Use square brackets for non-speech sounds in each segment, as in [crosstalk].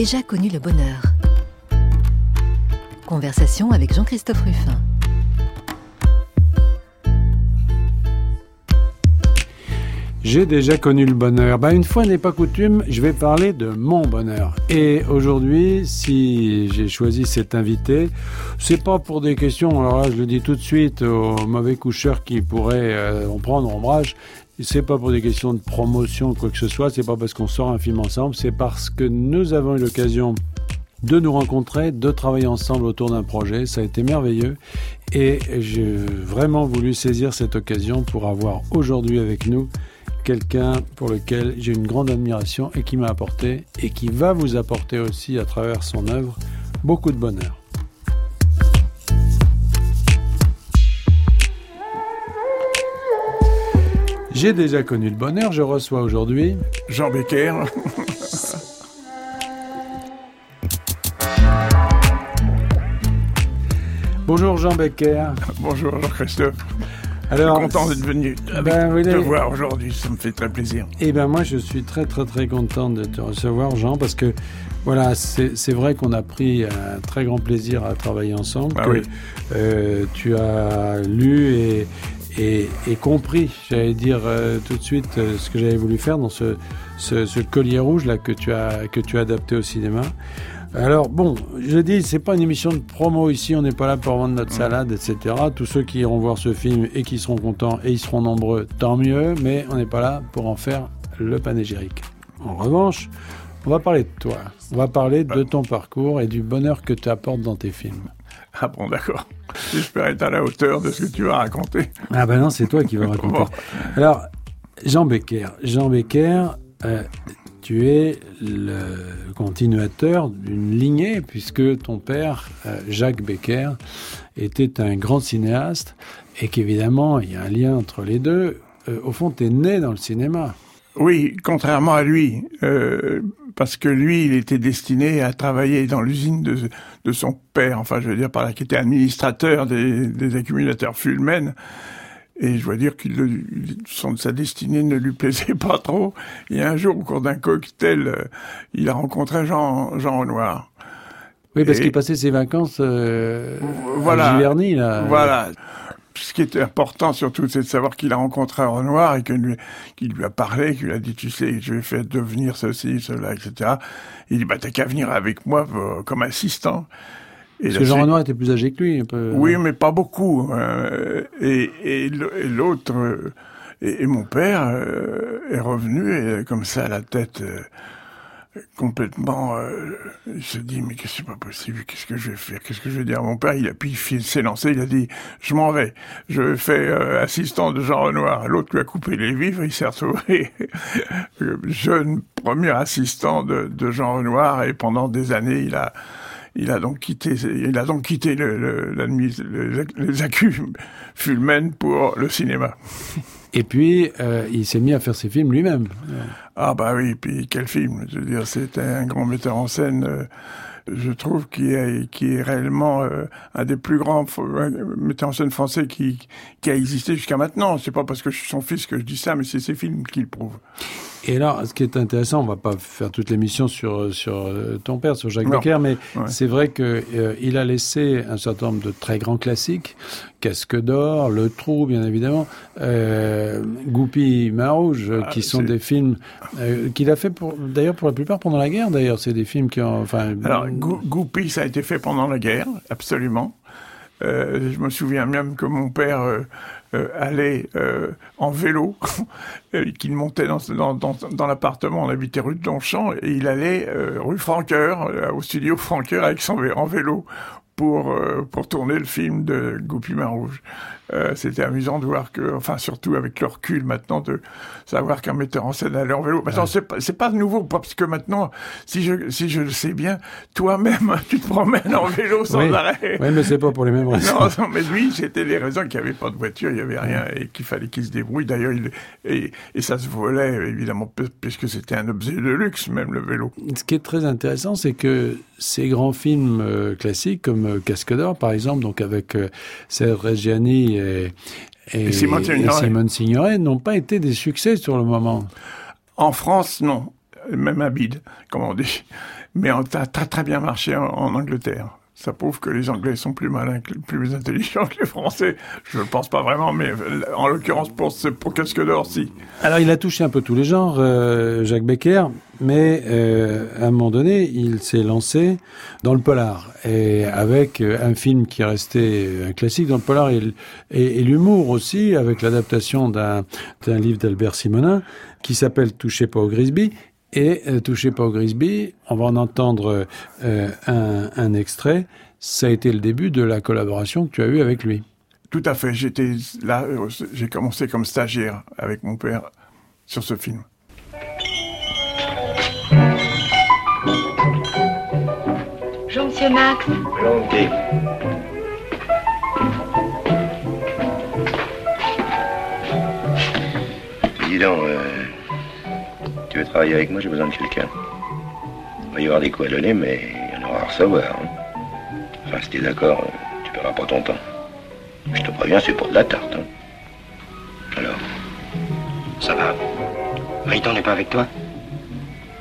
Déjà connu le bonheur. Conversation avec Jean-Christophe Ruffin. J'ai déjà connu le bonheur. Bah, une fois n'est pas coutume, je vais parler de mon bonheur. Et aujourd'hui, si j'ai choisi cet invité, c'est pas pour des questions, alors là, je le dis tout de suite aux mauvais coucheurs qui pourraient euh, en prendre ombrage. C'est pas pour des questions de promotion ou quoi que ce soit, c'est pas parce qu'on sort un film ensemble, c'est parce que nous avons eu l'occasion de nous rencontrer, de travailler ensemble autour d'un projet. Ça a été merveilleux et j'ai vraiment voulu saisir cette occasion pour avoir aujourd'hui avec nous quelqu'un pour lequel j'ai une grande admiration et qui m'a apporté et qui va vous apporter aussi à travers son œuvre beaucoup de bonheur. J'ai déjà connu le bonheur, je reçois aujourd'hui Jean Becker. [laughs] Bonjour Jean Becker. Bonjour Jean-Christophe. Alors, je suis content d'être venu ben, te voir aujourd'hui, ça me fait très plaisir. Eh bien moi je suis très très très content de te recevoir Jean parce que voilà, c'est vrai qu'on a pris un très grand plaisir à travailler ensemble. Ah oui. euh, tu as lu et, et, et compris, j'allais dire euh, tout de suite euh, ce que j'avais voulu faire dans ce, ce, ce, collier rouge là que tu as que tu as adapté au cinéma. Alors bon, je dis, c'est pas une émission de promo ici, on n'est pas là pour vendre notre salade, etc. Tous ceux qui iront voir ce film et qui seront contents, et ils seront nombreux, tant mieux, mais on n'est pas là pour en faire le panégyrique. En revanche, on va parler de toi, on va parler de ton parcours et du bonheur que tu apportes dans tes films. Ah bon, d'accord. J'espère être à la hauteur de ce que tu vas raconter. Ah ben non, c'est toi qui vas [laughs] raconter. Alors, Jean Becker. Jean Becker, euh, tu es le continuateur d'une lignée, puisque ton père, euh, Jacques Becker, était un grand cinéaste, et qu'évidemment, il y a un lien entre les deux. Euh, au fond, tu es né dans le cinéma. Oui, contrairement à lui, parce que lui, il était destiné à travailler dans l'usine de, de, son père, enfin, je veux dire, par là, qui était administrateur des, des accumulateurs Fulmen. Et je dois dire que sa destinée ne lui plaisait pas trop. Et un jour, au cours d'un cocktail, euh, il a rencontré Jean, Jean Renoir. Oui, parce qu'il passait ses vacances euh, voilà, à Giverny, là. Voilà. Ce qui était important surtout, c'est de savoir qu'il a rencontré Renoir et qu'il lui, qu lui a parlé, qu'il a dit, tu sais, je vais faire devenir ceci, cela, etc. Il dit, bah, t'as qu'à venir avec moi euh, comme assistant. Et Parce que Jean Renoir était plus âgé que lui, un peu. Oui, mais pas beaucoup. Euh, et et l'autre, euh, et, et, mon père est revenu et comme ça la tête complètement. Euh, il se dit mais qu'est-ce que c'est pas possible Qu'est-ce que je vais faire Qu'est-ce que je vais dire à mon père? Il a puis il s'est lancé. Il a dit je m'en vais. Je fais assistant de Jean Renoir. L'autre lui a coupé les vivres. Il s'est retrouvé [laughs] jeune premier assistant de, Jean Renoir et pendant des années il a il a donc quitté, les accus [laughs] Fulmen pour le cinéma. Et puis, euh, il s'est mis à faire ses films lui-même. Ah bah oui, puis quel film? Je veux dire, c'était un grand metteur en scène. Euh, je trouve qui est qui est réellement euh, un des plus grands metteurs en scène français qui qui a existé jusqu'à maintenant. C'est pas parce que je suis son fils que je dis ça, mais c'est ses films qui le prouvent. Et alors, ce qui est intéressant, on va pas faire toute l'émission sur sur ton père, sur Jacques Becker, mais ouais. c'est vrai que euh, il a laissé un certain nombre de très grands classiques, Casque d'or, Le Trou, bien évidemment, euh, Goupy, Main Rouge, ah, qui sont des films euh, qu'il a fait pour, d'ailleurs pour la plupart pendant la guerre. D'ailleurs, c'est des films qui ont, enfin. Alors, Goupy, ça a été fait pendant la guerre, absolument. Euh, je me souviens même que mon père euh, euh, allait en vélo, [laughs] qu'il montait dans, l'appartement, on habitait rue de Longchamp, et il allait rue Franqueur, au studio Franqueur avec son en vélo pour, tourner le film de Goupy Main Rouge. Euh, c'était amusant de voir que, enfin surtout avec le recul maintenant, de savoir qu'un metteur en scène allait en vélo. Maintenant, ouais. c'est pas, nouveau, parce que maintenant, si je, si je le sais bien, toi-même, [laughs] tu te promènes en vélo sans oui. arrêt. Oui, mais c'est pas pour les mêmes raisons. Non, non mais lui, c'était les raisons qu'il n'y avait pas de voiture, il n'y avait rien, et qu'il fallait qu'il se débrouille. D'ailleurs, il, et, et ça se volait, évidemment, puisque c'était un objet de luxe, même le vélo. Ce qui est très intéressant, c'est que ces grands films euh, classiques, comme euh, Casque d'Or, par exemple, donc avec Serge Reggiani et, et, et Simone Signoret, Signoret n'ont pas été des succès sur le moment. En France, non. même à bide, comme on dit. Mais on a très très bien marché en, en Angleterre ça prouve que les Anglais sont plus malins, plus intelligents que les Français. Je ne pense pas vraiment, mais en l'occurrence pour, pour Casque d'Or, si. Alors il a touché un peu tous les genres, euh, Jacques Becker, mais euh, à un moment donné, il s'est lancé dans le polar, et avec euh, un film qui est resté un classique dans le polar, et, l'humour aussi, avec l'adaptation d'un livre d'Albert Simonin, qui s'appelle Touchez pas au Grisby, et euh, Touché au Grisby, on va en entendre euh, un, un, extrait. Ça a été le début de la collaboration que tu as eue avec lui. Tout à fait. J'étais là, euh, j'ai commencé comme stagiaire avec mon père sur ce film. Bonjour, monsieur Max. Volontiers. Dis donc, euh, tu veux travailler avec moi, j'ai besoin de quelqu'un. Il va y avoir des coups à donner, mais il y en aura à recevoir. Hein. Enfin, si t'es d'accord, tu perds pas ton temps. Je te préviens, c'est pour de la tarte. Hein. Alors Ça va Riton n'est pas avec toi?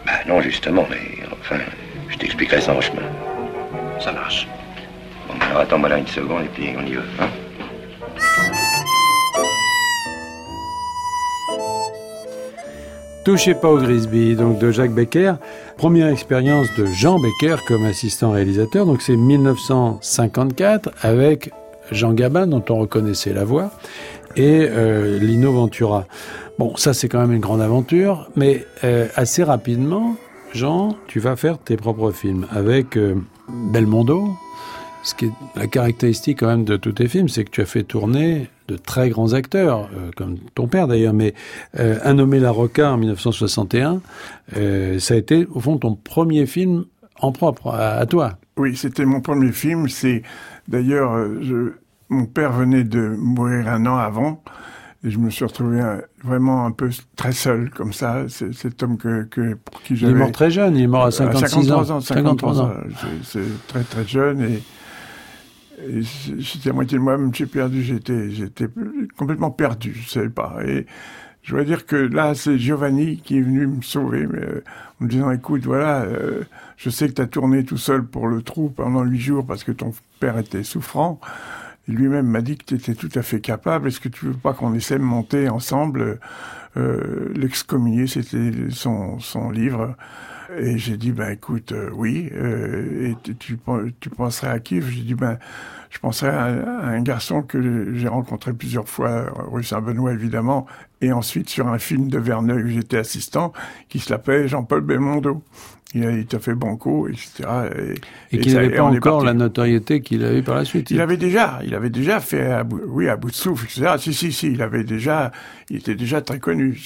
Bah non, justement, mais enfin, je t'expliquerai ça en chemin. Ça marche. Bon, alors attends-moi là une seconde et puis on y va, hein Touchez pas au Grisby, donc de Jacques Becker. Première expérience de Jean Becker comme assistant réalisateur, donc c'est 1954 avec Jean Gabin, dont on reconnaissait la voix, et euh, Lino Ventura. Bon, ça c'est quand même une grande aventure, mais euh, assez rapidement, Jean, tu vas faire tes propres films avec euh, Belmondo. Ce qui est la caractéristique quand même de tous tes films, c'est que tu as fait tourner de très grands acteurs, euh, comme ton père d'ailleurs, mais euh, Un nommé La Roca en 1961, euh, ça a été au fond ton premier film en propre, à, à toi. Oui, c'était mon premier film. C'est d'ailleurs, mon père venait de mourir un an avant. Et je me suis retrouvé vraiment un peu très seul, comme ça. C'est cet homme que, que, pour qui j'avais... Il est mort très jeune, il est mort à 56 53 ans. 53 ans. C'est très très jeune et j'étais à moitié de moi-même, j'ai perdu, j'étais, j'étais complètement perdu, je savais pas. Et je dois dire que là, c'est Giovanni qui est venu me sauver, mais, euh, en me disant, écoute, voilà, euh, je sais que tu as tourné tout seul pour le trou pendant huit jours parce que ton père était souffrant. Lui-même m'a dit que tu étais tout à fait capable. Est-ce que tu veux pas qu'on essaie de monter ensemble? Euh, L'excommunier, c'était son, son livre. Et j'ai dit, ben écoute, euh, oui. Euh, et tu, tu, penserais à qui? J'ai dit, ben je penserais à, à un garçon que j'ai rencontré plusieurs fois, rue Saint-Benoît évidemment, et ensuite sur un film de Verneuil où j'étais assistant, qui s'appelait Jean-Paul Belmondo. Il a, il a fait Banco, etc. Et, et qu'il n'avait pas encore la notoriété qu'il a eu par la suite. Il avait déjà, il avait déjà fait, à bout, oui, à bout de souffle, etc. Si, si, si, il avait déjà, il était déjà très connu.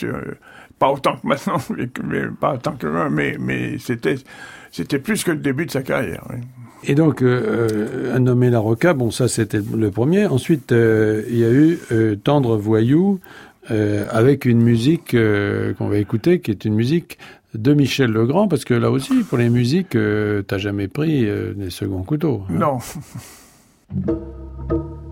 Pas autant que maintenant, [laughs] mais, pas autant que moi, mais, mais c'était, c'était plus que le début de sa carrière. Oui. Et donc, euh, un nommé La Roca, bon, ça c'était le premier. Ensuite, euh, il y a eu euh, Tendre Voyou, euh, avec une musique euh, qu'on va écouter, qui est une musique de Michel Legrand, parce que là aussi, pour les musiques, euh, t'as jamais pris des seconds couteaux. Hein. Non. [laughs]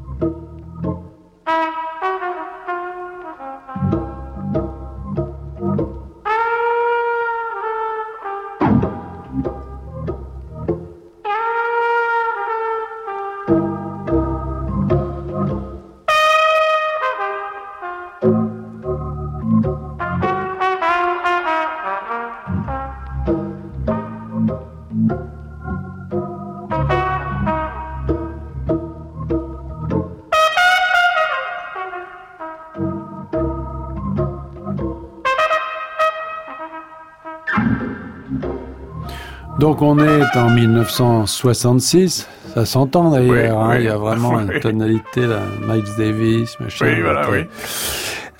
Donc on est en 1966, ça s'entend d'ailleurs, oui, hein, oui. il y a vraiment [laughs] oui. une tonalité là, Miles Davis, machin. Oui, voilà, oui.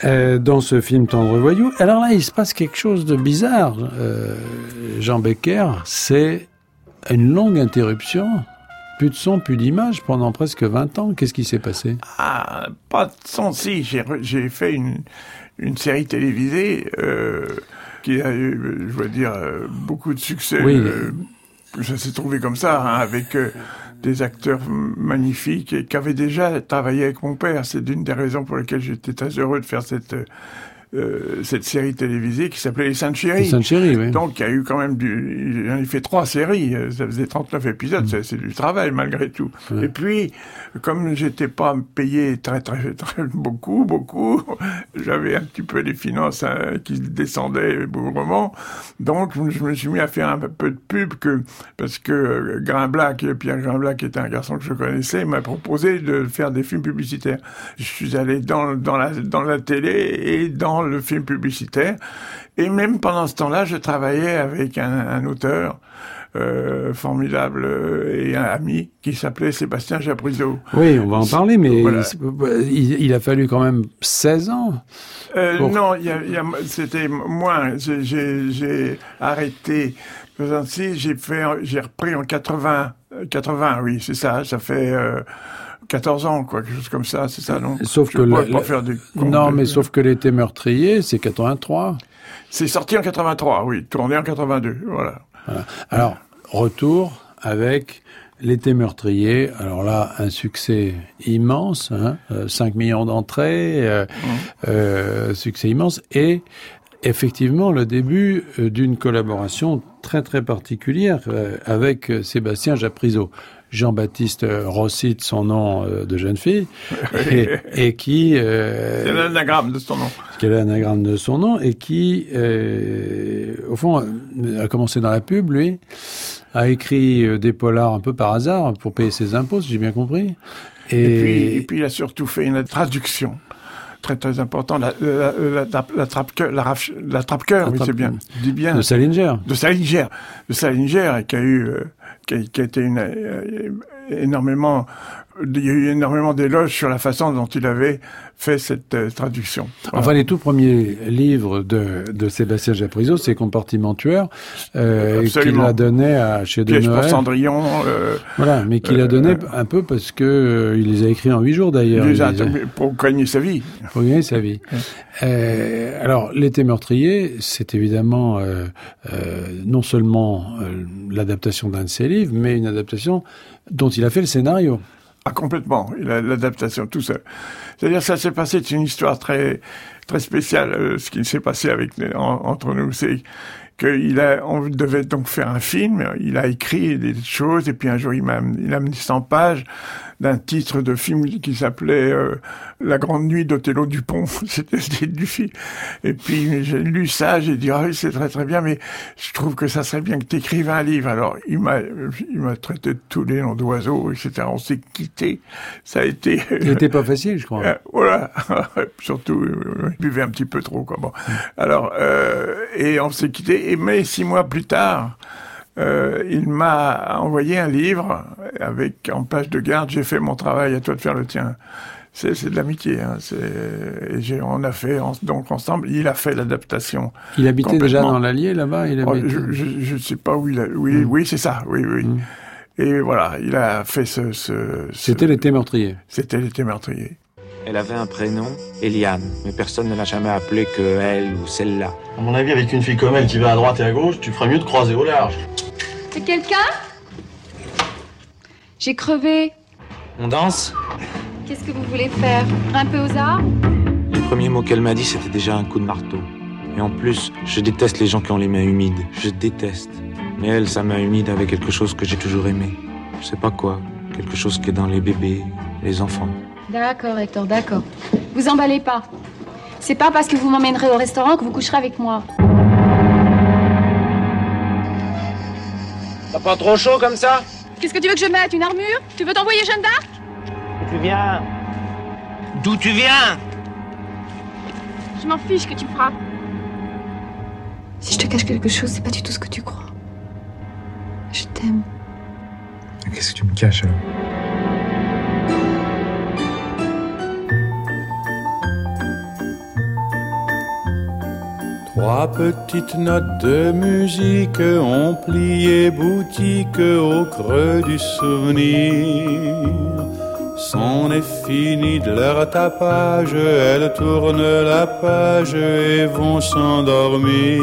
Euh, dans ce film Tendre Voyou. Alors là, il se passe quelque chose de bizarre. Euh, Jean Becker, c'est une longue interruption. Plus de son, plus d'image pendant presque 20 ans. Qu'est-ce qui s'est passé? Ah, pas de son, si. J'ai fait une, une série télévisée. Euh, qui a eu, je veux dire, beaucoup de succès. Oui. Euh, ça s'est trouvé comme ça, hein, avec euh, des acteurs magnifiques et qui avaient déjà travaillé avec mon père. C'est d'une des raisons pour lesquelles j'étais très heureux de faire cette euh, cette série télévisée qui s'appelait Les Saintes Chéries. Les Saintes Chéries, oui. Donc il y a eu quand même du... J'en ai fait trois séries, euh, ça faisait 39 épisodes, Mm. c'est- du travail malgré tout. Et puis, comme j'étais pas payé très très [laughs] très beaucoup, beaucoup, [laughs] j'avais un petit peu les finances hein, qui descendaient bougrement, donc je me suis mis à faire un peu de pub que parce que euh, Grimblac, Pierre Grimblac, qui était un garçon que je connaissais, m'a proposé de faire des films publicitaires. Je suis allé dans, dans, la, dans la télé et dans le film publicitaire. Et même pendant ce temps-là, je travaillais avec un, un auteur euh, formidable euh, et un ami qui s'appelait Sébastien Japrisot. Oui, on va en parler, mais Voilà. il, il a fallu quand même 16 ans. Euh, Pour- Non, c'était moins. J'ai- arrêté. J'ai repris en 80, euh, 80, oui, c'est ça. Ça fait euh, 14 ans, quoi, quelque chose comme ça, c'est ça, non? Sauf Je que le- pas faire Non, de- mais sauf que l'été meurtrier, c'est 83. C'est sorti en 83, oui, tourné en 82, voilà. Voilà. Alors, retour avec l'été meurtrier. Alors là, un succès immense, hein, euh, 5 millions d'entrées, euh, euh, succès immense. Et effectivement, le début d'une collaboration très très particulière avec Sébastien Japrisot. Jean-Baptiste Rossi, de son nom euh, de jeune fille, [laughs] et, et qui... euh, C'est l'anagramme de son nom? qui est l'anagramme de son nom et qui, euh, au fond, a commencé dans la pub, lui, a écrit euh, des polars un peu par hasard pour payer ses impôts, si j'ai bien compris. Et, Et puis, et puis, il a surtout fait une traduction très très importante, la, la, la, la, la trappe-cœur, la, trappe-cœur, oui, c'est bien, dis bien. de Salinger. de Salinger, de Salinger, et qui a eu, euh, qui, qui a été une, euh, énormément, il y a eu énormément d'éloges sur la façon dont il avait fait cette euh, traduction. Voilà. Enfin, les tout premiers livres de, de Sébastien Japrisot, c'est Compartiment tueur, euh, qu'il a donné à chez De Piège pour Noël. Cendrillon, euh, Voilà, mais qu'il a Euh, donné un peu parce que euh, il les a écrits en huit jours d'ailleurs. pour gagner sa vie. pour gagner sa vie. Euh, alors, l'été meurtrier, c'est évidemment non seulement l'adaptation d'un de ses livres, mais une adaptation dont il a fait le scénario. Ah, complètement. L'adaptation, tout ça. C'est-à-dire, ça s'est passé, c'est une histoire très, très spéciale, euh, ce qui s'est passé avec, en- entre nous. C'est qu'il a, on devait donc faire un film. Il a écrit des choses, et puis un jour, il m'a, il a amené 100 pages d'un titre de film qui s'appelait euh, La Grande Nuit d'Othello Dupont. [laughs] C'était le titre du film. Et puis, j'ai lu ça, j'ai dit, ah oui, c'est très très bien, mais je trouve que ça serait bien que tu écrives un livre. Alors, il m'a, il m'a traité de tous les noms d'oiseaux, etc. On s'est quitté. Ça a été... Il n'était pas facile, je crois. Euh, voilà, [laughs] surtout, euh, je buvais un petit peu trop, quoi. Bon. Alors, euh, et on s'est quitté. Et mais six mois plus tard, euh, il m'a envoyé un livre avec en page de garde. J'ai fait mon travail, à toi de faire le tien. C'est, de l'amitié. Hein. Et on a fait en- donc ensemble. Il a fait l'adaptation. Il habitait déjà dans l'Allier là-bas. Il Oh, je, je sais pas où il a. Oui, oui, c'est ça. Oui, oui. Mm. Et voilà, il a fait ce- C'était l'été meurtrier. C'était l'été meurtrier. Elle avait un prénom, Eliane, mais personne ne l'a jamais appelée que elle ou celle-là. À mon avis, avec une fille comme elle qui va à droite et à gauche, tu ferais mieux de croiser au large. C'est quelqu'un? J'ai crevé. On danse? Qu'est-ce que vous voulez faire? Un peu aux arts? Les premiers mots qu'elle m'a dit, c'était déjà un coup de marteau. Et en plus, je déteste les gens qui ont les mains humides. Je déteste. Mais elle, sa main humide avait quelque chose que j'ai toujours aimé. Je sais pas quoi. Quelque chose qui est dans les bébés, les enfants. D'accord, Hector, d'accord. Vous emballez pas. C'est pas parce que vous m'emmènerez au restaurant que vous coucherez avec moi. T'as pas trop chaud comme ça Qu'est-ce que tu veux que je mette Une armure Tu veux t'envoyer Jeanne d'Arc Tu viens D'où tu viens Je m'en fiche que tu me frappes. Si je te cache quelque chose, c'est pas du tout ce que tu crois. Je t'aime. Qu'est-ce que tu me caches alors? Trois petites notes de musique ont plié boutique au creux du souvenir. C'en est fini de leur tapage, elles tournent la page et vont s'endormir.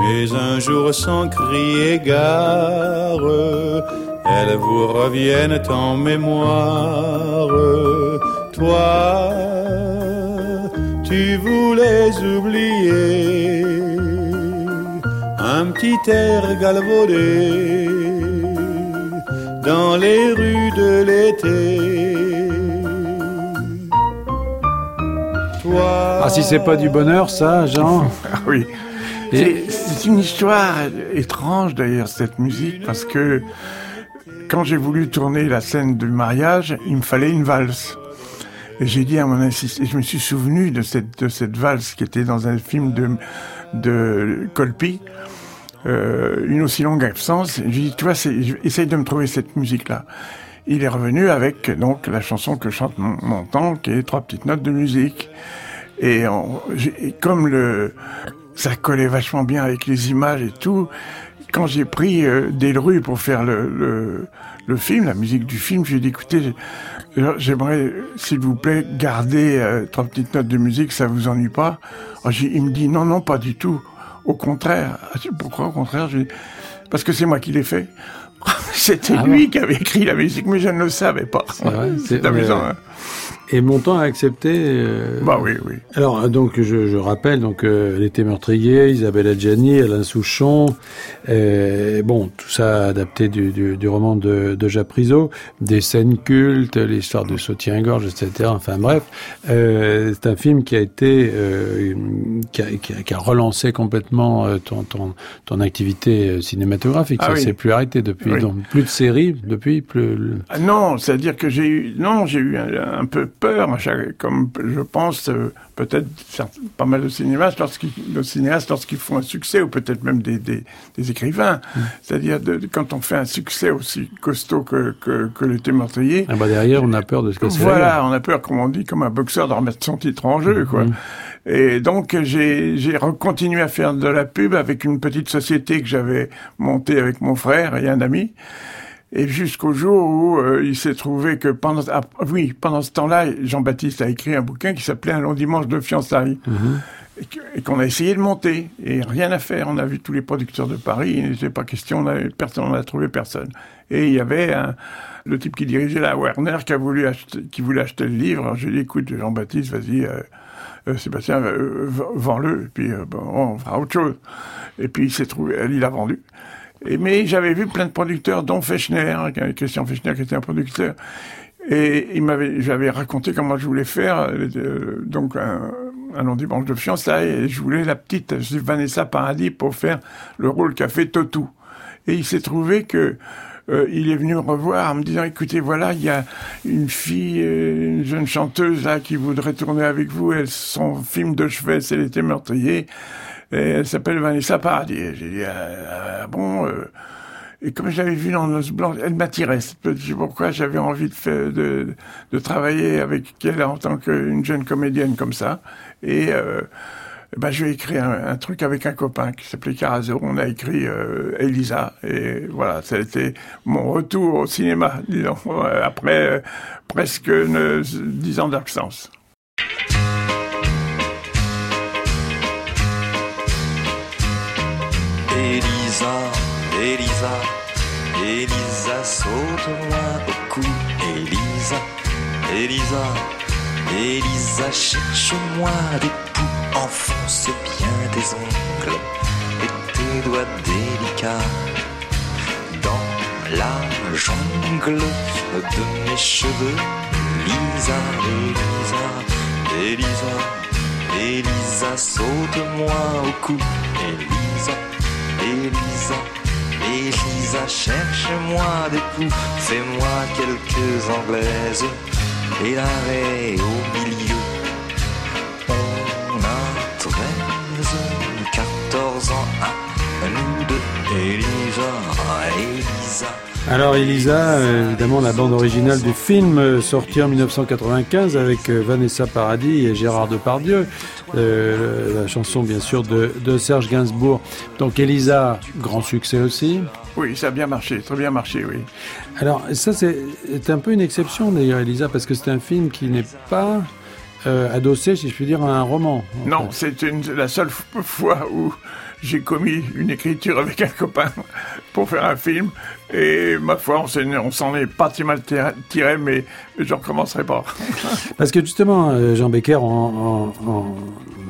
Mais un jour sans crier gare, elles vous reviennent en mémoire. Toi, tu voulais oublier un petit air galvaudé dans les rues de l'été. Ah, si c'est pas du bonheur, ça, Jean [laughs] Ah oui. C'est une histoire étrange d'ailleurs, cette musique, parce que quand j'ai voulu tourner la scène du mariage, il me fallait une valse. Et j'ai dit à mon assistant, je me suis souvenu de cette, de cette valse qui était dans un film de, de Colpi, euh, une aussi longue absence. J'ai dit, tu vois, essaye de me trouver cette musique-là. Il est revenu avec donc la chanson que chante mon, mon tante, qui est trois petites notes de musique. Et, et comme le, ça collait vachement bien avec les images et tout. Quand j'ai pris euh, Delru pour faire le, le, le, film, la musique du film, j'ai dit écoutez, j'aimerais, s'il vous plaît, garder euh, trois petites notes de musique, ça vous ennuie pas Alors, Il me dit non, non, pas du tout. Au contraire. Ah, pourquoi au contraire Parce que c'est moi qui l'ai fait. [laughs] C'était ah lui qui avait écrit la musique, mais je ne le savais pas. C'est amusant. [laughs] Hein. Et Montand a accepté. Euh... Bah oui, oui. Alors donc je, je rappelle donc euh, l'été meurtrier, Isabelle Adjani, Alain Souchon, euh, bon tout ça adapté du, du, du roman de, de Japrisot, des scènes cultes, l'histoire de Sautien-Gorge, etc. Enfin bref, euh, c'est un film qui a été euh, qui a, qui, a, qui, a, relancé complètement euh, ton, ton, ton activité cinématographique. Ah ça oui. s'est plus arrêté depuis. Oui. Donc plus de séries depuis plus. Ah non, c'est-à-dire que j'ai eu non j'ai eu un, un peu peur, comme je pense euh, peut-être pas mal de cinéastes lorsqu'ils, lorsqu'ils font un succès, ou peut-être même des, des, des écrivains. Mm. C'est-à-dire quand on fait un succès aussi costaud que, que, que l'été meurtrier. Ah bah derrière, on a peur de ce que c'est. Voilà, on a peur, comme on dit, comme un boxeur de remettre son titre en jeu, quoi. Mm. Et donc j'ai continué à faire de la pub avec une petite société que j'avais montée avec mon frère et un ami. Et jusqu'au jour où euh, il s'est trouvé que pendant ah, oui pendant ce temps-là, Jean-Baptiste a écrit un bouquin qui s'appelait Un long dimanche de fiançailles mm-hmm. et qu'on a essayé de monter et rien à faire. On a vu tous les producteurs de Paris, il n'était pas question, on avait personne, on n'a trouvé personne. Et il y avait un, le type qui dirigeait la Werner qui a voulu acheter, qui voulait acheter le livre. Alors j'ai dit écoute Jean-Baptiste, vas-y. Euh, euh, Sébastien, euh, vends-le, et puis euh, bon, on fera autre chose. Et puis il s'est trouvé, il l'a vendu. Et, mais j'avais vu plein de producteurs, dont Fechner, Christian Fechner qui était un producteur. Et il m'avait, j'avais raconté comment je voulais faire, euh, donc un, un long dimanche de fiançailles, et je voulais la petite Vanessa Paradis pour faire le rôle qu'a fait Totou. Et il s'est trouvé que euh, il est venu me revoir en me disant écoutez voilà il y a une fille euh, une jeune chanteuse là qui voudrait tourner avec vous elle son film de chevet c'est l'été meurtrier et elle s'appelle Vanessa Paradis. J'ai dit, ah, bon, euh, et comme je l'avais vu dans Nos Blanches, elle m'attirait. Je sais pourquoi j'avais envie de, de, de, travailler avec elle en tant qu'une jeune comédienne comme ça. Et euh, ben, je vais écrire un, un, truc avec un copain qui s'appelait Carazo. On a écrit euh, Elisa. Et voilà, ça a été mon retour au cinéma, disons, [laughs] après euh, presque dix ans d'absence. Elisa, Elisa, Elisa, saute-moi au cou. Elisa, Elisa, Elisa, cherche-moi des poux. Enfonce bien tes ongles et tes doigts délicats dans la jungle de mes cheveux. Lisa, Elisa, Elisa, Elisa, saute-moi au cou. Elisa. Elisa, Elisa, cherche-moi des coups, fais-moi quelques anglaises et l'arrêt au milieu. On a 13, 14 ans à nous deux, Elisa, Elisa. Alors Elisa, évidemment la bande originale du film euh, sorti en 1995 avec euh, Vanessa Paradis et Gérard Depardieu, euh, la chanson bien sûr de, de, Serge Gainsbourg. Donc Elisa, grand succès aussi. Oui, ça a bien marché, très bien marché, oui. Alors ça c'est un peu une exception d'ailleurs Elisa parce que c'est un film qui n'est pas euh, adossé, si je puis dire, à un roman. Non, c'est la seule fois où j'ai commis une écriture avec un copain. Pour faire un film. Et ma foi, on s'en est, pas si mal tiré- mais je recommencerai pas. [laughs] Parce que justement, euh, Jean Becker, on,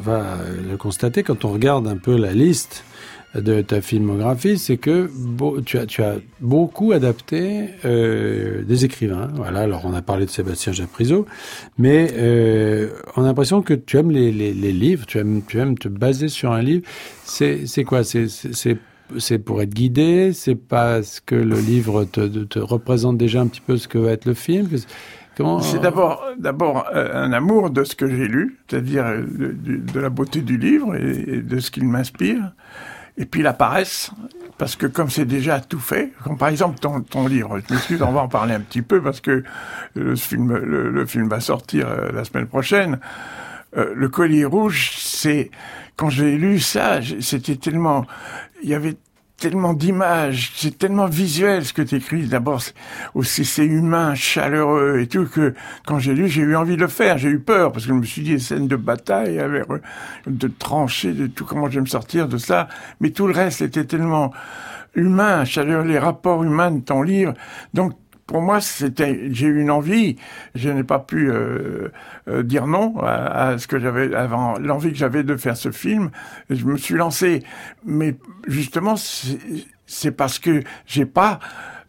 va le constater quand on regarde un peu la liste de ta filmographie, c'est que tu, as, tu as beaucoup adapté euh, des écrivains. Voilà, alors on a parlé de Sébastien Japrisot, mais euh, on a l'impression que tu aimes les, livres, tu aimes, tu aimes te baser sur un livre. C'est quoi? C'est c'est- pour être guidé, c'est parce que le livre te, te représente déjà un petit peu ce que va être le film. C'est d'abord, d'abord euh, un amour de ce que j'ai lu, c'est-à-dire euh, de, la beauté du livre et, de ce qu'il m'inspire. Et puis la paresse, parce que comme c'est déjà tout fait, comme par exemple ton, ton livre, je m'excuse, on va en parler un petit peu parce que le film, le, le film va sortir euh, la semaine prochaine. Euh, le collier rouge, c'est quand j'ai lu ça, c'était tellement, il y avait tellement d'images, c'est tellement visuel ce que tu écris. D'abord, aussi c'est humain, chaleureux et tout que quand j'ai lu, j'ai eu envie de le faire. J'ai eu peur parce que je me suis dit les scènes de bataille, avec, de trancher, de tout comment je vais me sortir de ça. Mais tout le reste était tellement humain, chaleureux, les rapports humains de ton livre. Donc pour moi, c'était, j'ai eu une envie. Je n'ai pas pu euh, euh, dire non à, à ce que j'avais avant, l'envie que j'avais de faire ce film. Je me suis lancé, mais justement, c'est, parce que j'ai pas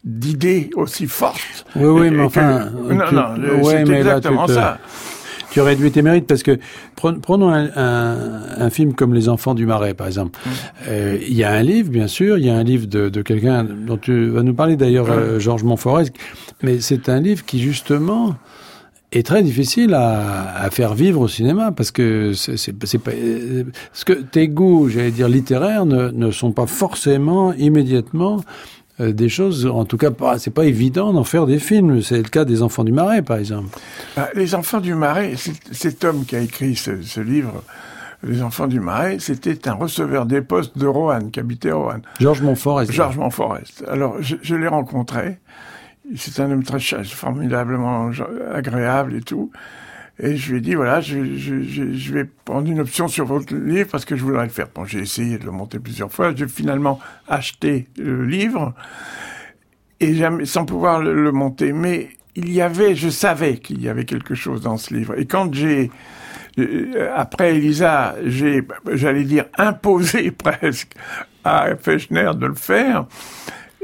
d'idées aussi fortes. Oui, oui, mais enfin. que- non, tu- non, ouais, c'est mais là, tu exactement te- ça. Tu réduis tes mérites parce que prenons, un, un- un film comme Les Enfants du Marais, par exemple. Mm. Euh, Il y a un livre, bien sûr, il y a un livre de, de quelqu'un dont tu vas nous parler d'ailleurs, euh, Georges Montforest, mais c'est un livre qui justement est très difficile à, à faire vivre au cinéma parce que c'est pas euh, parce que tes goûts, j'allais dire littéraires, ne, ne sont pas forcément immédiatement euh, des choses. En tout cas, c'est pas évident d'en faire des films. C'est le cas des Enfants du Marais, par exemple. Bah, Les enfants du Marais, cet homme qui a écrit ce, ce livre, Les enfants du Marais, c'était un receveur des postes de Roanne, qui habitait Roanne. Georges Montforest. Georges Montforest. Alors, je, je l'ai rencontré. C'est un homme très formidablement agréable et tout. Et je lui ai dit, voilà, je, je, je, vais prendre une option sur votre livre parce que je voudrais le faire. Bon, j'ai essayé de le monter plusieurs fois. J'ai finalement acheté le livre et sans pouvoir le, le monter. Mais il y avait, je savais qu'il y avait quelque chose dans ce livre. Et quand j'ai, euh, après Elisa, j'ai, j'allais dire, imposé [laughs] presque à Fechner de le faire.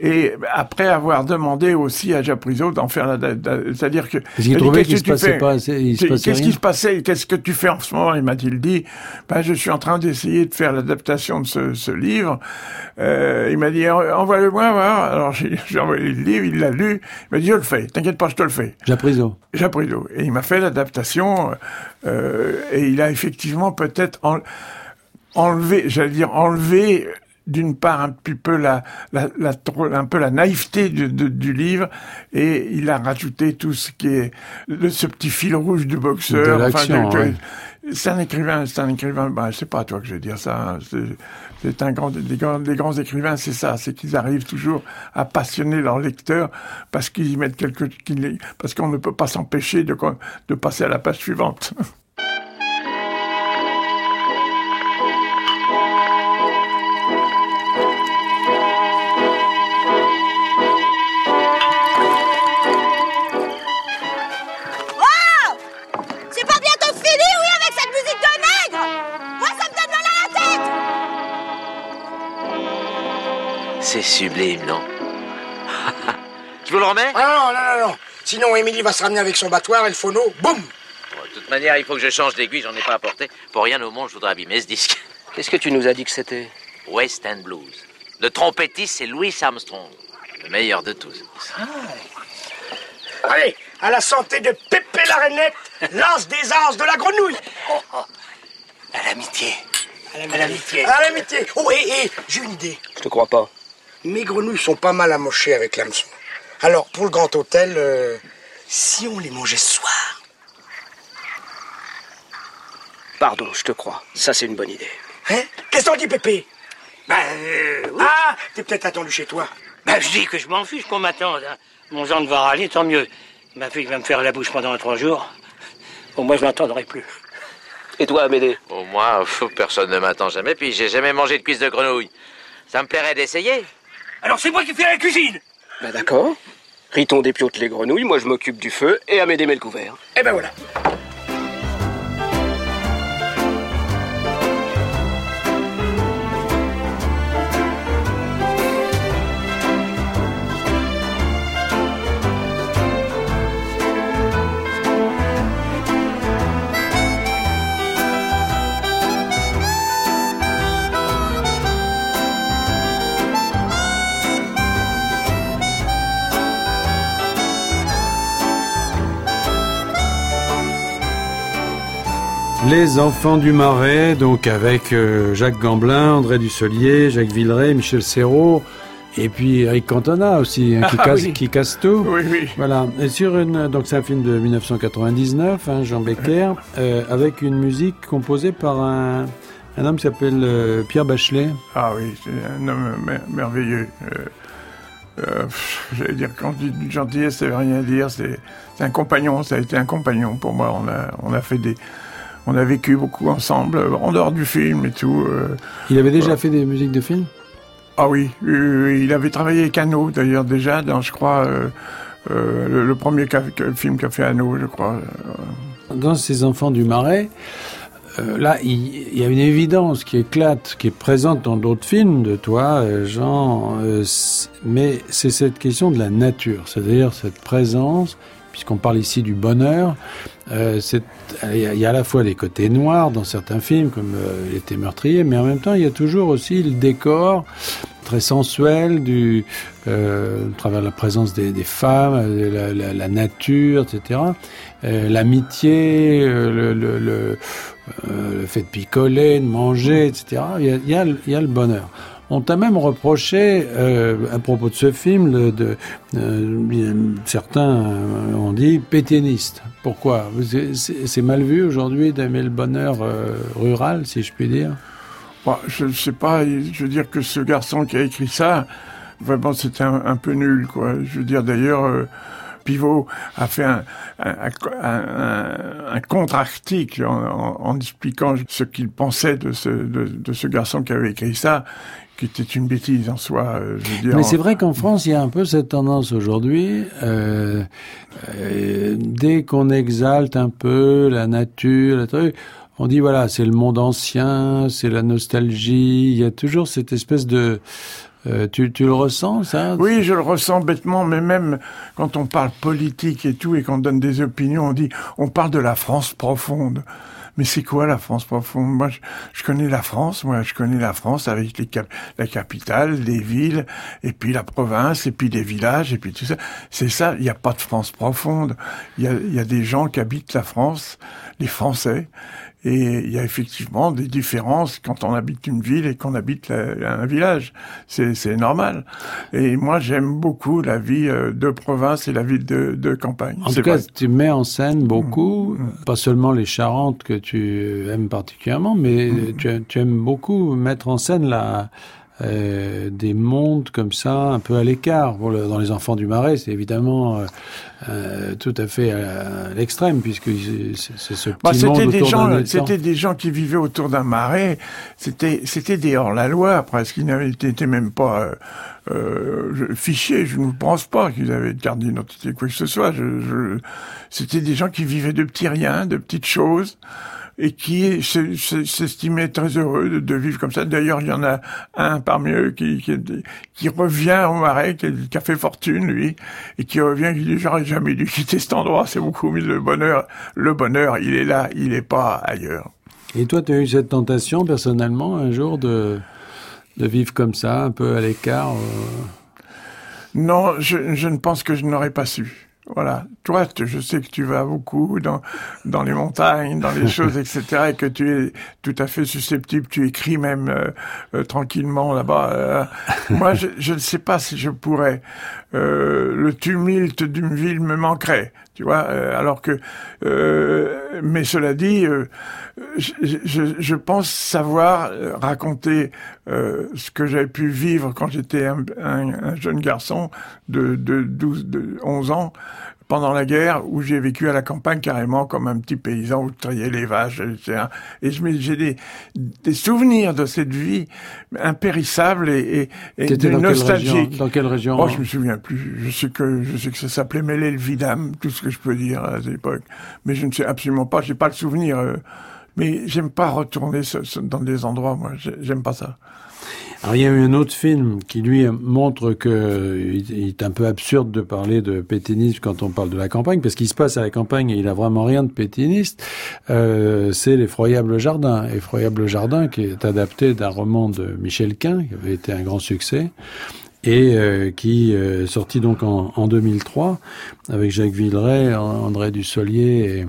Et après avoir demandé aussi à Japrisot d'en faire la, la- la- c'est-à-dire que Parce qu'il trouvait qu'il se passait pas Qu'est-ce qui se passait Qu'est-ce que tu fais en ce moment Il m'a-t-il dit ben, je suis en train d'essayer de faire l'adaptation de ce, ce livre. Euh, il m'a dit envoie-le-moi voir. Alors [laughs] j'ai envoyé le livre, il l'a lu. Il m'a dit je le fais. T'inquiète pas, je te le fais. Japrisot. Japrisot. Et il m'a fait l'adaptation. euh, et il a effectivement peut-être en- enlevé, j'allais dire enlevé d'une part un petit peu la, la, la un peu la naïveté du, de- du livre et il a rajouté tout ce qui est le, ce petit fil rouge du boxeur. De l'action, de- ouais. C'est un écrivain, c'est un écrivain. Bah, c'est pas à toi que je vais dire ça. hein. C'est- un grand, des grands, des grands écrivains, c'est ça, c'est qu'ils arrivent toujours à passionner leurs lecteurs parce qu'ils y mettent quelque, les- parce qu'on ne peut pas s'empêcher de, de passer à la page suivante. [laughs] le remets Ah non, non, non, non. Sinon, Émilie va se ramener avec son battoir et le phono, boum Bon, De toute manière, il faut que je change d'aiguille, j'en ai pas apporté. Pour rien au monde, je voudrais abîmer ce disque. [laughs] Qu'est-ce que tu nous as dit que c'était? West End Blues. Le trompettiste, c'est Louis Armstrong. Le meilleur de tous. Allez, à la santé de Pépé la Rainette, lance des anses de la grenouille À l'amitié. À l'amitié. À l'amitié. Oh, hé, hé, j'ai une idée. Je te crois pas. Mes grenouilles sont pas mal amochées avec l'hameçon. Alors, pour le grand hôtel, euh, si on les mangeait ce soir Pardon, je te crois. Ça, c'est une bonne idée. Hein? Qu'est-ce qu'on dit, Pépé? Ben, euh, Ah, t'es peut-être attendu chez toi. Ben, je dis que je m'en fiche qu'on m'attende. hein. Mon gendre va râler, tant mieux. Ma fille va me faire la bouche pendant trois jours. Au moins, je m'entendrai plus. Et toi, Amédée? Au moins, personne ne m'attend jamais, puis j'ai jamais mangé de cuisse de grenouille. Ça me plairait d'essayer. Alors c'est moi qui fais la cuisine Bah d'accord. Riton dépiote les grenouilles, moi je m'occupe du feu et Amédée met le couvert. Eh ben voilà. Les enfants du Marais, donc avec euh, Jacques Gamblin, André Dusselier, Jacques Villeray, Michel Serrault, et puis Eric Cantona aussi, hein, qui, [laughs] Ah casse, oui. qui casse tout. Oui, oui. Voilà. Et sur une, donc c'est un film de 1999, hein, Jean Becker, euh, avec une musique composée par un, un homme qui s'appelle euh, Pierre Bachelet. Ah oui, c'est un homme mer- merveilleux. J'allais dire, quand je dis d'une gentillesse, ça veut rien dire. C'est c'est un compagnon, ça a été un compagnon pour moi. On a, on a fait des. On a vécu beaucoup ensemble, euh, en dehors du film et tout. euh. Il avait déjà fait des musiques de films? Ah oui, il avait travaillé avec Anno, d'ailleurs, déjà, dans, je crois, euh, le, le premier film qu'a fait Anno, je crois. Dans ces enfants du Marais, euh, là, il, y a une évidence qui éclate, qui est présente dans d'autres films de toi, Jean, euh, mais c'est cette question de la nature, c'est-à-dire cette présence, puisqu'on parle ici du bonheur, euh, il y, a- à la fois des côtés noirs dans certains films, comme euh, Il était meurtrier, mais en même temps, il y a toujours aussi le décor très sensuel du euh, à travers la présence des, femmes, euh, la, nature, etc. Euh, L'amitié, euh, le, euh, fait de picoler, de manger, etc. Il y a le bonheur. On t'a même reproché, euh, à propos de ce film, de, euh, certains euh, ont dit péténiste. Pourquoi? C'est- mal vu aujourd'hui d'aimer le bonheur rural, si je puis dire? Bon, je ne sais pas, je veux dire que ce garçon qui a écrit ça, vraiment c'était un, peu nul, quoi. Je veux dire d'ailleurs, Pivot a fait un, contre-article en, expliquant ce qu'il pensait de ce, de ce garçon qui avait écrit ça, qui était une bêtise en soi. euh, Je veux dire, Mais c'est vrai qu'en France, il y a un peu cette tendance aujourd'hui. euh, euh, dès qu'on exalte un peu la nature, truc, on dit voilà, c'est le monde ancien, c'est la nostalgie. Il y a toujours cette espèce de. euh, tu, tu le ressens, ça? Oui, je le ressens bêtement, mais même quand on parle politique et tout, et qu'on donne des opinions, on dit, on parle de la France profonde. Mais c'est quoi la France? Profonde Moi, je, connais la France. Moi, je connais la France avec les la capitale, les villes, et puis la province, et puis les villages, et puis tout ça. C'est ça. Il n'y a pas de France profonde. Il y a des gens qui habitent la France, les Français. Et il y a effectivement des différences quand on habite une ville et qu'on habite la- un village. C'est normal. Et moi, j'aime beaucoup la vie euh, de province et la vie de, de campagne. En tout cas, vrai. tu mets en scène beaucoup, pas seulement les Charentes que tu aimes particulièrement, mais tu, tu aimes beaucoup mettre en scène la, euh, des mondes comme ça, un peu à l'écart. Le- dans Les Enfants du Marais, c'est évidemment euh, euh, tout à fait à, l'extrême, puisque c'est ce Bah, petit monde c'était des gens, c'était des gens qui vivaient autour d'un marais. C'était, c'était des hors-la-loi presque. Ils n'avaient été même pas euh, euh, fichés. Je ne pense pas qu'ils avaient de carte d'identité quoi que ce soit. Je, je- c'était des gens qui vivaient de petits riens, de petites choses et qui se- se- s'estimaient très heureux de, de vivre comme ça. D'ailleurs, il y en a un parmi eux qui, qui, qui revient au marais, qui, qui a fait fortune, lui, et qui revient, qui dit, j'aurais jamais dû quitter cet endroit, c'est beaucoup mieux, le bonheur, le bonheur, il est là, il n'est pas ailleurs. Et toi, tu as eu cette tentation, personnellement, un jour, de, de vivre comme ça, un peu à l'écart euh, Non, je, je ne pense que je n'aurais pas su. Voilà. Toi, tu- je sais que tu vas beaucoup dans, dans les montagnes, dans les [laughs] choses, etc., et que tu es tout à fait susceptible. Tu écris même euh, euh, tranquillement là-bas. Euh, moi, je, je ne sais pas si je pourrais. Euh, le tumulte d'une ville me manquerait, tu vois. euh, alors que, euh, mais cela dit, euh, je, pense savoir euh, raconter euh, ce que j'avais pu vivre quand j'étais un jeune garçon de, de 12, de 11 ans pendant la guerre où j'ai vécu à la campagne carrément comme un petit paysan où je triais les vaches, etc. Et je j'ai des, des souvenirs de cette vie impérissable et, et, et dans quelle région- dans quelle région Oh, je me souviens plus. Je sais que je sais que ça s'appelait Mêler le Vidame, tout ce que je peux dire à cette époque. Mais je ne sais absolument pas. J'ai pas le souvenir. euh, mais j'aime pas retourner dans des endroits. Moi, J'ai- j'aime pas ça. Alors il y a eu un autre film qui lui montre que il est un peu absurde de parler de pétinisme quand on parle de la campagne, parce qu'il se passe à la campagne et il a vraiment rien de pétiniste. Euh, c'est l'effroyable jardin, effroyable jardin qui est adapté d'un roman de Michel Quin qui avait été un grand succès et euh, qui euh, sorti donc en, en 2003 avec Jacques Villeray, André Dussolier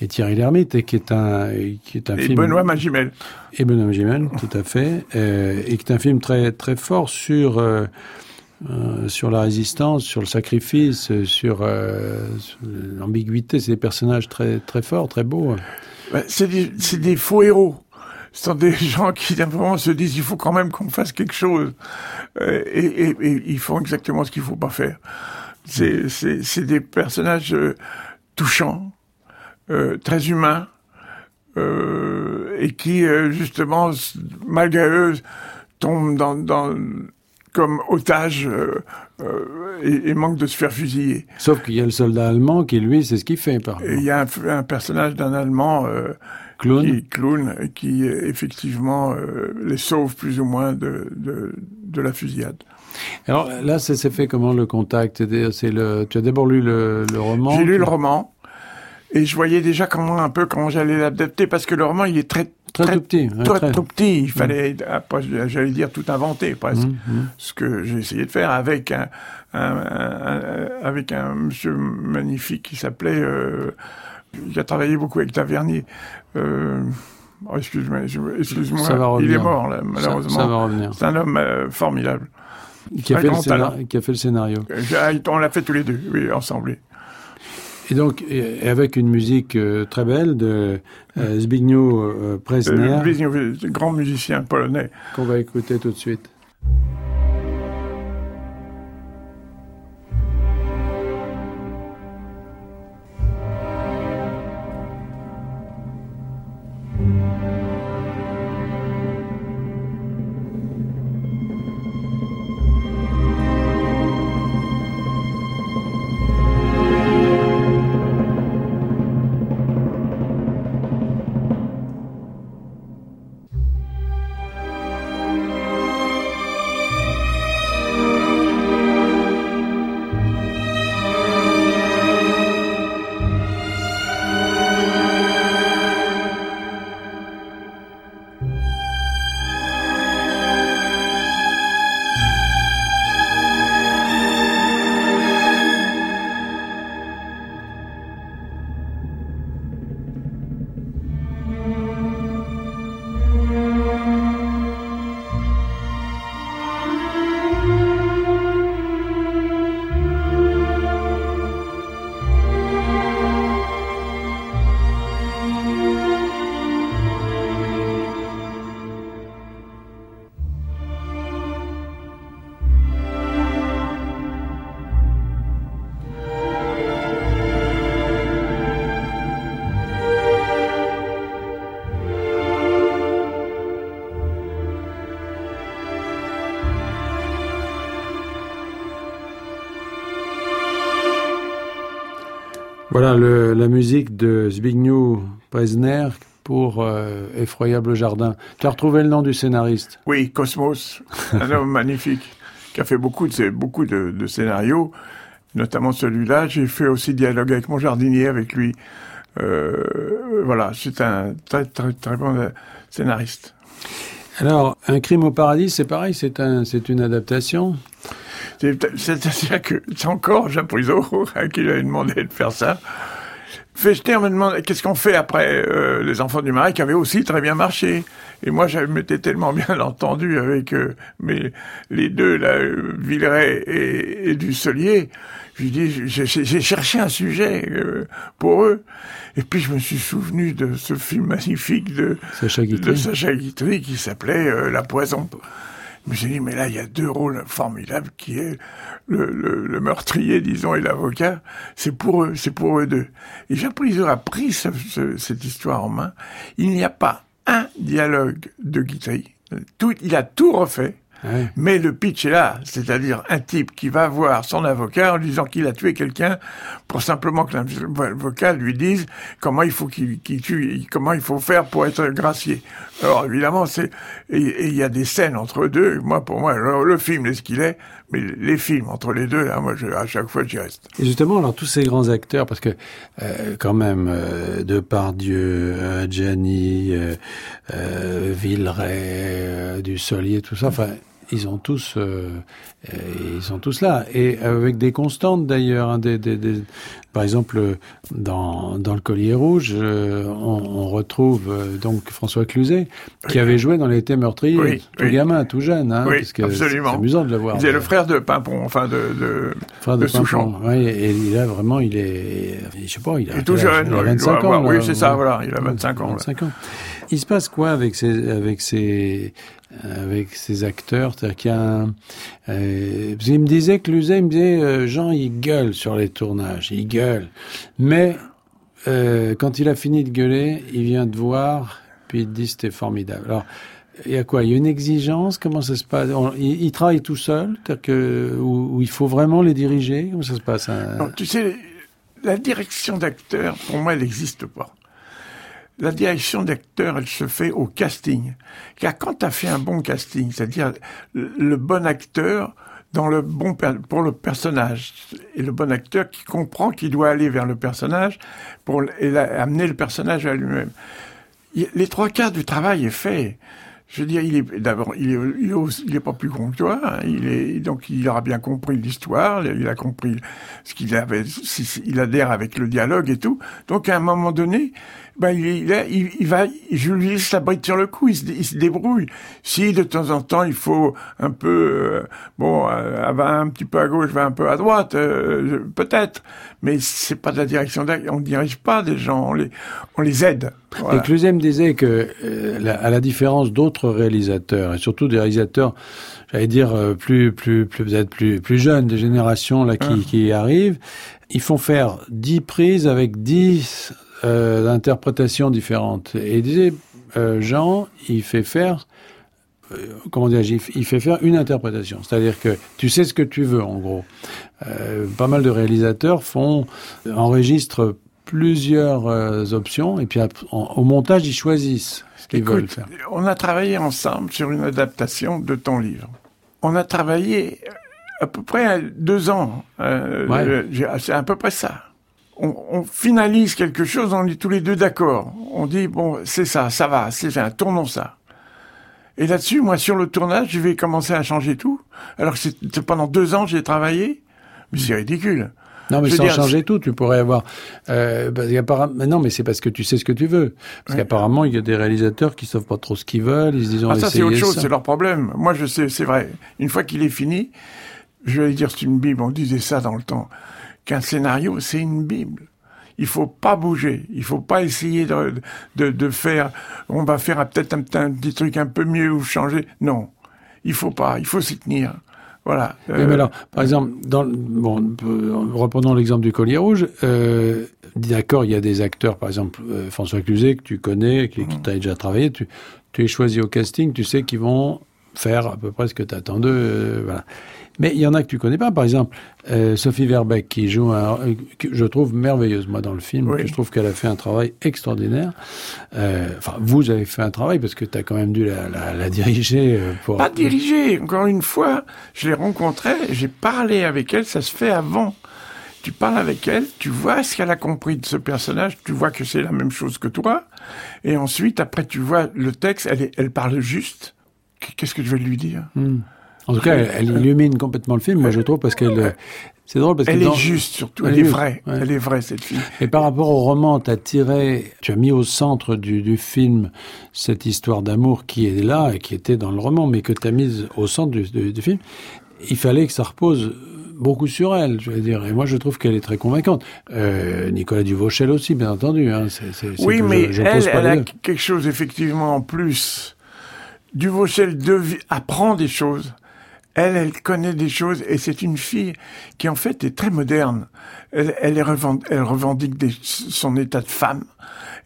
et, et Thierry Lhermitte et qui est un qui est un Et film Benoît Magimel. et Benoît Magimel, tout à fait, euh, et qui est un film très très fort sur euh, euh, sur la résistance, sur le sacrifice, sur, euh, sur l'ambiguïté. C'est des personnages très très forts, très beaux. C'est des, c'est des faux héros. Ce sont des [laughs] gens qui d'un moment se disent il faut quand même qu'on fasse quelque chose Euh, et, et- et ils font exactement ce qu'il faut pas faire. C'est des personnages euh, touchants, euh, très humains et qui justement malgré eux tombent dans, dans comme otages euh, euh, et, et manquent de se faire fusiller. Sauf qu'il y a le soldat allemand qui lui, c'est ce qu'il fait par il y a un, un personnage d'un Allemand euh, Clown. qui, clown, qui euh, effectivement euh, les sauve plus ou moins de, de, de la fusillade. Alors là, ça s'est fait comment le contact? C'est le. Tu as d'abord lu le, le roman. J'ai lu le roman et je voyais déjà comment un peu comment j'allais l'adapter parce que le roman il est très Très tout petit, très, très. tout petit. Il fallait après, j'allais dire tout inventer presque. Mhm, mhm. Ce que j'ai essayé de faire avec un, un- un- un- avec un monsieur magnifique qui s'appelait euh, qui a travaillé beaucoup avec Tavernier. Euh, oh, excuse-moi, il est mort là, malheureusement. ça va revenir. C'est un homme euh, formidable. Qui a, fait le grand scénar- talent. qui a fait le scénario. Euh, On l'a fait tous les deux, oui, ensemble. Et donc, et avec une musique euh, très belle de euh, Zbigniew Presner, Zbigniew, grand musicien polonais. qu'on va écouter tout de suite. Voilà le- la musique de Zbigniew Presner pour euh, Effroyable Jardin. Tu as retrouvé le nom du scénariste? Oui, Cosmos, [laughs] un homme magnifique qui a fait beaucoup de, beaucoup de, de scénarios, notamment celui-là. J'ai fait aussi dialogue avec mon jardinier, avec lui. Euh, voilà, c'est un très très très bon euh, scénariste. Alors, Un crime au paradis, c'est pareil, c'est un, c'est une adaptation? C'est- C'est-à-dire que c'est encore Jean Prizot à qui j'avais demandé de faire ça. Fechner me demande qu'est-ce qu'on fait après euh, Les Enfants du Marais, qui avait aussi très bien marché. Et moi, je m'étais tellement [laughs] bien entendu avec euh, mes, les deux, là, euh, Villeray et, et Dussolier. Je dis, j'ai j'ai cherché un sujet euh, pour eux. Et puis, je me suis souvenu de ce film magnifique de Sacha Guitry. de Sacha Guitry qui s'appelait euh, La Poison. Je me suis dit, mais là, il y a deux rôles formidables qui est le, meurtrier, disons, et l'avocat. C'est pour eux, c'est pour eux deux. Et j'ai pris, a pris ce, ce, cette histoire en main. Il n'y a pas un dialogue de Guitry. Tout, il a tout refait. Ouais. Mais le pitch est là, c'est-à-dire un type qui va voir son avocat en disant qu'il a tué quelqu'un pour simplement que l'avocat lui dise comment il faut qu'il qu tue, comment il faut faire pour être gracié. Alors évidemment, c'est et il y a des scènes entre eux deux. Moi, pour moi, le, le film est ce qu'il est, mais les films entre les deux, là, moi, je, à chaque fois, j'y reste. Et justement, alors tous ces grands acteurs, parce que euh, quand même, euh, Depardieu, euh, Gianni, euh, euh, Villeray, euh, Dussolier, tout ça, enfin ils ont tous, euh, ils sont tous là et avec des constantes d'ailleurs. Hein, des, des, des, par exemple, dans, dans le Collier Rouge, euh, on, on, retrouve euh, donc François Cluzet qui oui. avait joué dans l'été meurtrier, oui, tout oui. gamin, tout jeune. Hein, oui, parce que absolument. C'est amusant de le voir. C'est le frère de Pimpon, enfin de, de, frère de, de Souchon. Et il a vraiment, il est, je sais pas, il a, il est tout jeune, il a 25 il ans. Avoir, oui, c'est ça, voilà, il a 25 ans. 25 ans. Il se passe quoi avec ces, avec ces, avec ces acteurs? C'est-à-dire qu'il y a un, euh, il me disait que Luzet, il me disait, euh, Jean, il gueule sur les tournages, il gueule. Mais euh, quand il a fini de gueuler, il vient te voir, puis il te dit c'était formidable. Alors, il y a quoi? Il y a une exigence? Comment ça se passe? On, il, il, travaille tout seul? C'est-à-dire que où, où, il faut vraiment les diriger? Comment ça se passe non, Tu sais, la direction d'acteur, pour moi, elle n'existe pas. La direction d'acteur, elle se fait au casting. Car quand tu as fait un bon casting, c'est-à-dire le bon acteur dans le bon pour le personnage et le bon acteur qui comprend qu'il doit aller vers le personnage pour amener le personnage à lui-même. Les trois quarts du travail est fait. Je veux dire, d'abord, il est, pas plus con que toi. Hein, il donc il aura bien compris l'histoire, il a compris ce qu'il avait, il adhère avec le dialogue et tout. Donc à un moment donné, ben il, il, il va, je lui laisse la bride sur le coup, il se, il se, débrouille. Si de temps en temps il faut un peu, euh, bon, euh, va un petit peu à gauche, va un peu à droite, euh, peut-être, mais c'est pas de la direction On ne dirige pas des gens, on les, on les aide. Voilà. Et Cluzet me disait que, euh, à la différence d'autres réalisateurs, et surtout des réalisateurs, j'allais dire plus, plus, plus peut-être plus, plus jeunes, des générations là qui, Hein. qui arrivent, ils font faire dix prises avec dix euh, d'interprétations différentes. Et il disait, euh, Jean, il fait faire, euh, comment dire, il fait faire une interprétation. C'est-à-dire que tu sais ce que tu veux, en gros. Euh, pas mal de réalisateurs font, enregistrent plusieurs euh, options et puis au montage, ils choisissent ce qu'ils veulent faire. On a travaillé ensemble sur une adaptation de ton livre. On a travaillé à peu près deux ans. Euh, ouais. C'est à peu près ça on, on, finalise quelque chose, on est tous les deux d'accord. On dit, bon, c'est ça, ça va, c'est bien, tournons ça. Et là-dessus, moi, sur le tournage, je vais commencer à changer tout. Alors que pendant deux ans, j'ai travaillé. Mais c'est ridicule. Non, mais je sans dire, changer tout, tu pourrais avoir. Euh, parce non, mais c'est parce que tu sais ce que tu veux. Parce qu'apparemment, il y a des réalisateurs qui savent pas trop ce qu'ils veulent. Ils se disent, ah, ça, c'est autre chose, c'est leur problème. Moi, je sais, c'est vrai. Une fois qu'il est fini, je vais dire, c'est une Bible. On disait ça dans le temps qu'un scénario, c'est une Bible. Il faut pas bouger. Il faut pas essayer de, de, de faire, on va faire peut-être un, un, petit truc un peu mieux ou changer. Non. Il faut pas. Il faut s'y tenir. Voilà. Oui, euh, mais alors, par exemple, dans, bon, reprenons l'exemple du collier rouge. Euh, D'accord, il y a des acteurs, par exemple, euh, François Cluzet, que tu connais, qui, qui t'a déjà travaillé. Tu, tu es choisi au casting, tu sais qu'ils vont faire à peu près ce que tu attends d'eux. Voilà. Mais il y en a que tu connais pas. Par exemple, euh, Sophie Verbeck, qui joue un, que je trouve merveilleuse, moi, dans le film, oui. que je trouve qu'elle a fait un travail extraordinaire. Euh, enfin, vous avez fait un travail parce que tu as quand même dû la, la, la diriger. euh, Pour... Pas diriger. Encore une fois, je l'ai rencontrée, j'ai parlé avec elle, ça se fait avant. Tu parles avec elle, tu vois ce qu'elle a compris de ce personnage, tu vois que c'est la même chose que toi. Et ensuite, après, tu vois le texte, elle, est, elle parle juste. Qu'est-ce que je vais lui dire? Hmm. En tout cas, elle, elle, illumine complètement le film, moi je trouve, parce qu'elle. C'est drôle parce elle que. Est juste, surtout. Elle, elle est vraie. Ouais. Elle est vraie, cette fille. Et par rapport au roman, tu as tiré, tu as mis au centre du, du film cette histoire d'amour qui est là et qui était dans le roman, mais que tu as mise au centre du, du, du, film. Il fallait que ça repose beaucoup sur elle, je veux dire. Et moi, je trouve qu'elle est très convaincante. Euh, Nicolas Duvauchel aussi, bien entendu. Hein. C est, c est, oui, mais je, je elle, elle a quelque chose, effectivement, en plus Duvaucel devi- apprend des choses. Elle, elle connaît des choses et c'est une fille qui en fait est très moderne. Elle, elle, est revend- elle revendique des- son état de femme.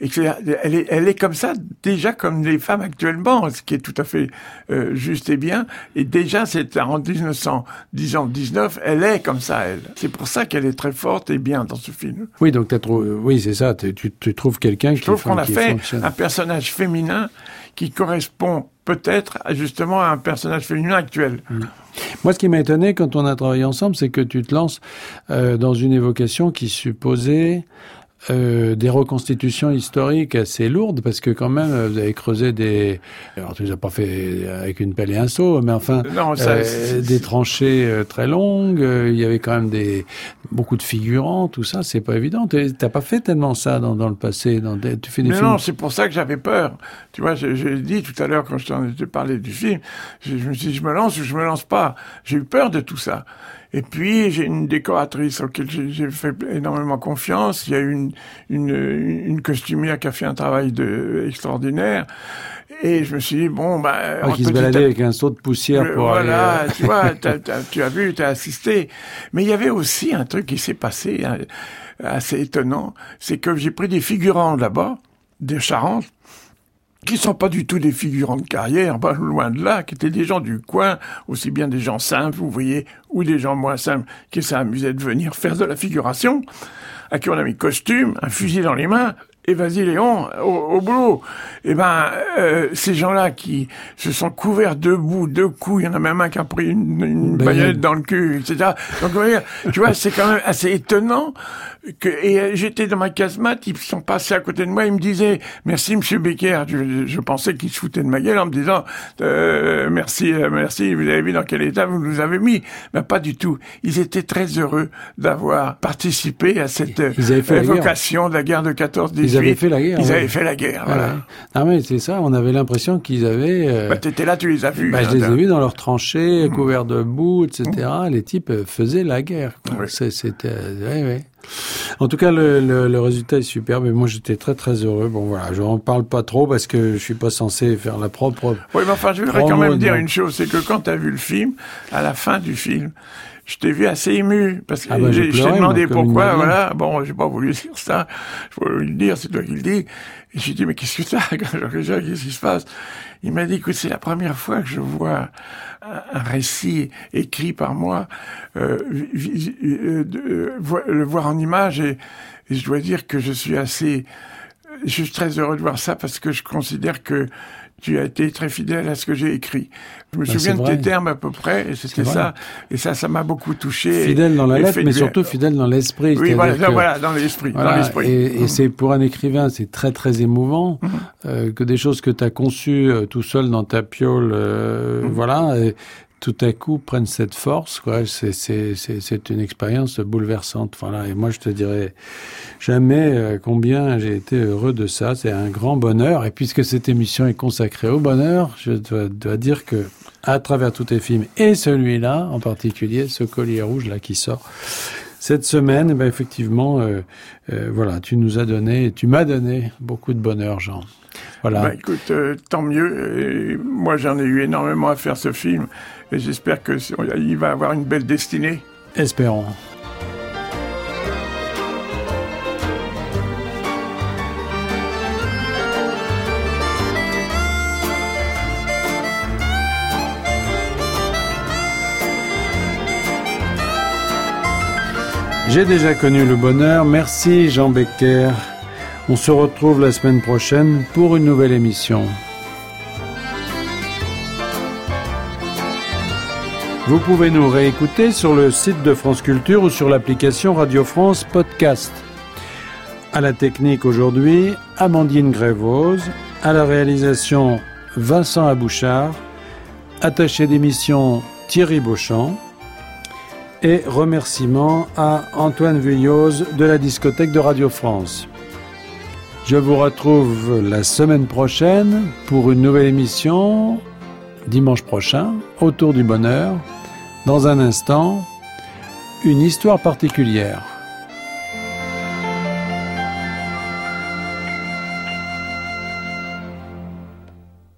Et elle est, elle est comme ça déjà comme les femmes actuellement, ce qui est tout à fait euh, juste et bien. Et déjà, c'est en 1919, elle est comme ça, elle. C'est pour ça qu'elle est très forte et bien dans ce film. Oui, donc t'as trouvé, oui, c'est ça. Tu, tu trouves quelqu'un qui, Je trouve qu'on a fait fonctionne. un personnage féminin qui correspond peut-être justement à un personnage féminin actuel. Moi, ce qui m'a étonné quand on a travaillé ensemble, c'est que tu te lances euh, dans une évocation qui supposait euh, des reconstitutions historiques assez lourdes, parce que quand même, vous avez creusé des... Alors, tu les as pas fait avec une pelle et un seau, mais enfin, Non, ça, euh, des tranchées euh, très longues, euh, il y avait quand même des beaucoup de figurants, tout ça, c'est pas évident. T'as pas fait tellement ça dans, dans le passé. Dans des- tu fais des Mais films... non, c'est pour ça que j'avais peur. Tu vois, j'ai j'ai dit tout à l'heure quand je t'en ai parlé du film, je, je me suis dit, je me lance ou je me lance pas. J'ai eu peur de tout ça. Et puis, j'ai une décoratrice auquel j'ai fait énormément confiance. Il y a une, une, une costumière qui a fait un travail de, extraordinaire. Et je me suis dit, bon, bah... Ah, qui se baladait avec un saut de poussière Euh, pour voilà, aller... euh, tu vois, [laughs] t'as- t'as- tu as vu, tu as assisté. Mais il y avait aussi un truc qui s'est passé hein, assez étonnant, c'est que j'ai pris des figurants là-bas, des Charentes, qui sont pas du tout des figurants de carrière, pas loin de là, qui étaient des gens du coin, aussi bien des gens simples, vous voyez, ou des gens moins simples, qui s'amusaient de venir faire de la figuration, à qui on a mis costume, un fusil dans les mains, et vas-y Léon, au, au boulot. Et ben, euh, ces gens-là qui se sont couverts debout, deux coups, il y en a même un qui a pris une, une Bagnole. bagnole dans le cul, etc. Donc, tu vois, c'est quand même assez étonnant que, et euh, j'étais dans ma casemate, ils sont passés à côté de moi, ils me disaient, merci monsieur Becker. Je, je pensais qu'ils se foutaient de ma gueule en me disant, euh, merci, euh, merci, vous avez vu dans quel état vous nous avez mis. Mais pas du tout. Ils étaient très heureux d'avoir participé à cette euh, évocation de la guerre de 14-18. Ils avaient fait la guerre. Ils ouais. avaient fait la guerre, voilà. ouais. Non mais c'est ça, on avait l'impression qu'ils avaient... euh, Bah, t'étais là, tu les as vus. bah, je hein, les ai vus dans leurs tranchées, couverts de boue, etc. Les types euh, faisaient la guerre. C'était... euh, ouais, ouais. En tout cas, le, le, le résultat est superbe et moi j'étais très très heureux. Bon voilà, je n'en parle pas trop parce que je suis pas censé faire la propre... Oui, mais enfin, je voudrais quand même dire une chose, c'est que quand tu as vu le film, à la fin du film, je t'ai vu assez ému, parce que Ah bah, je t'ai demandé pourquoi, voilà, bon, j'ai pas voulu [laughs] dire ça, je voulais le dire, c'est toi qui le dis, et j'ai dit, mais qu'est-ce que [laughs] Jean-Richard, qu'est-ce qui se passe? Il m'a dit, écoute, c'est la première fois que je vois un, récit écrit par moi, euh, euh, euh, le voir en image, et, et je dois dire que je suis assez je suis très heureux de voir ça parce que je considère que tu as été très fidèle à ce que j'ai écrit. Je me Bah, souviens de tes termes à peu près, et c'était ça. Et ça, ça m'a beaucoup touché. Fidèle dans la Et lettre, mais surtout fidèle dans l'esprit. Oui, voilà, que- voilà, dans l'esprit, dans Voilà, l'esprit. Et, et Mhm. c'est pour un écrivain, c'est très très émouvant euh, que des choses que tu as conçues euh, tout seul dans ta piole, euh, voilà, et tout à coup prennent cette force. Quoi. C'est, c'est, c'est, c'est une expérience bouleversante. Voilà. Et moi, je te dirais jamais euh, combien j'ai été heureux de ça. C'est un grand bonheur. Et puisque cette émission est consacrée au bonheur, je dois, dois dire que à travers tous tes films et celui-là en particulier, ce collier rouge là qui sort cette semaine, eh ben effectivement, euh, euh, voilà, tu nous as donné, tu m'as donné beaucoup de bonheur, Jean. Voilà. Bah, écoute, euh, tant mieux. Moi, j'en ai eu énormément à faire ce film, et j'espère que si- il va avoir une belle destinée. Espérons. J'ai déjà connu le bonheur. Merci Jean Becker. On se retrouve la semaine prochaine pour une nouvelle émission. Vous pouvez nous réécouter sur le site de France Culture ou sur l'application Radio France Podcast. À la technique aujourd'hui, Amandine Grévose. À la réalisation, Vincent Abouchard. Attaché d'émission, Thierry Beauchamp. Et remerciements à Antoine Vuilloz de la discothèque de Radio France. Je vous retrouve la semaine prochaine pour une nouvelle émission, dimanche prochain, autour du bonheur. Dans un instant, une histoire particulière.